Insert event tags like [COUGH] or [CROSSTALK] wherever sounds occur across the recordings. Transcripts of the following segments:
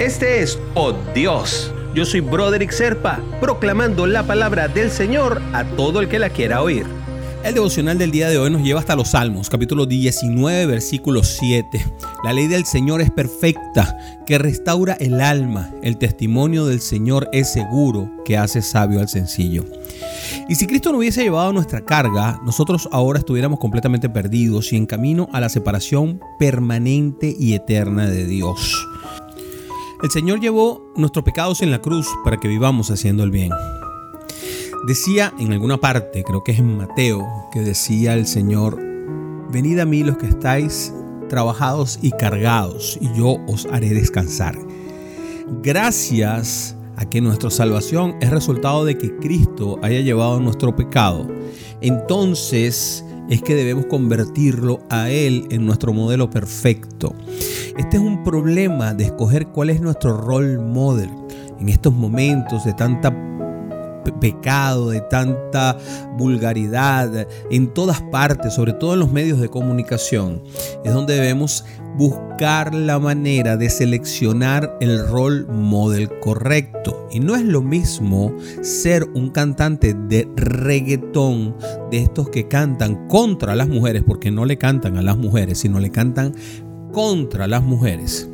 Este es Oh Dios. Yo soy Broderick Serpa, proclamando la palabra del Señor a todo el que la quiera oír. El devocional del día de hoy nos lleva hasta los Salmos, capítulo 19, versículo 7. La ley del Señor es perfecta, que restaura el alma. El testimonio del Señor es seguro, que hace sabio al sencillo. Y si Cristo no hubiese llevado nuestra carga, nosotros ahora estuviéramos completamente perdidos y en camino a la separación permanente y eterna de Dios. El Señor llevó nuestros pecados en la cruz para que vivamos haciendo el bien. Decía en alguna parte, creo que es en Mateo, que decía el Señor, venid a mí los que estáis trabajados y cargados, y yo os haré descansar. Gracias a que nuestra salvación es resultado de que Cristo haya llevado nuestro pecado, entonces es que debemos convertirlo a Él en nuestro modelo perfecto. Este es un problema de escoger cuál es nuestro role model en estos momentos de tanta pecado, de tanta vulgaridad en todas partes, sobre todo en los medios de comunicación, es donde debemos buscar la manera de seleccionar el rol model correcto. Y no es lo mismo ser un cantante de reggaetón, de estos que cantan contra las mujeres, porque no le cantan a las mujeres, sino le cantan contra las mujeres,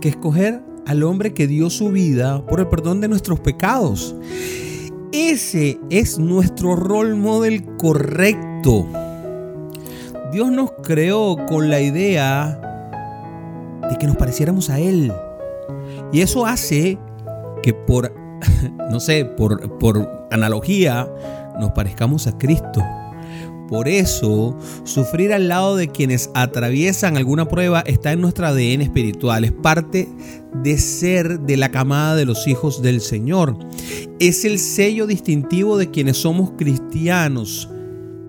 que escoger al hombre que dio su vida por el perdón de nuestros pecados. Ese es nuestro rol model correcto. Dios nos creó con la idea de que nos pareciéramos a Él. Y eso hace que por, [LAUGHS] no sé, por, por analogía, nos parezcamos a Cristo. Por eso, sufrir al lado de quienes atraviesan alguna prueba está en nuestro ADN espiritual, es parte de ser de la camada de los hijos del Señor. Es el sello distintivo de quienes somos cristianos.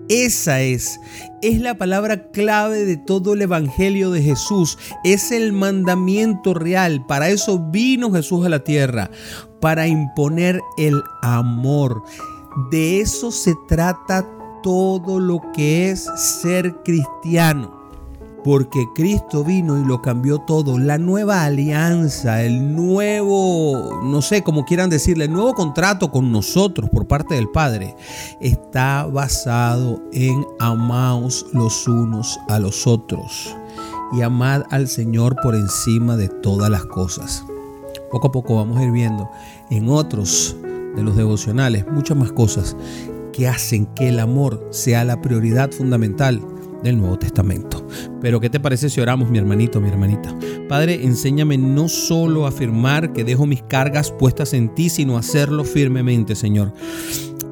Esa es, es la palabra clave de todo el Evangelio de Jesús. Es el mandamiento real. Para eso vino Jesús a la tierra, para imponer el amor. De eso se trata todo lo que es ser cristiano. Porque Cristo vino y lo cambió todo. La nueva alianza, el nuevo, no sé cómo quieran decirle, el nuevo contrato con nosotros por parte del Padre está basado en amaos los unos a los otros y amad al Señor por encima de todas las cosas. Poco a poco vamos a ir viendo en otros de los devocionales muchas más cosas que hacen que el amor sea la prioridad fundamental del Nuevo Testamento. Pero ¿qué te parece si oramos, mi hermanito, mi hermanita? Padre, enséñame no solo a afirmar que dejo mis cargas puestas en ti, sino a hacerlo firmemente, Señor.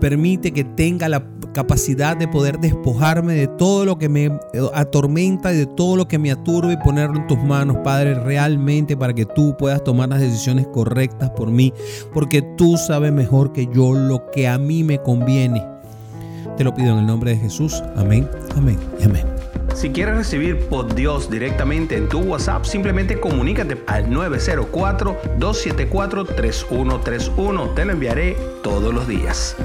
Permite que tenga la capacidad de poder despojarme de todo lo que me atormenta y de todo lo que me aturbe y ponerlo en tus manos, Padre, realmente para que tú puedas tomar las decisiones correctas por mí, porque tú sabes mejor que yo lo que a mí me conviene. Te lo pido en el nombre de Jesús. Amén, amén y amén. Si quieres recibir por Dios directamente en tu WhatsApp, simplemente comunícate al 904-274-3131. Te lo enviaré todos los días.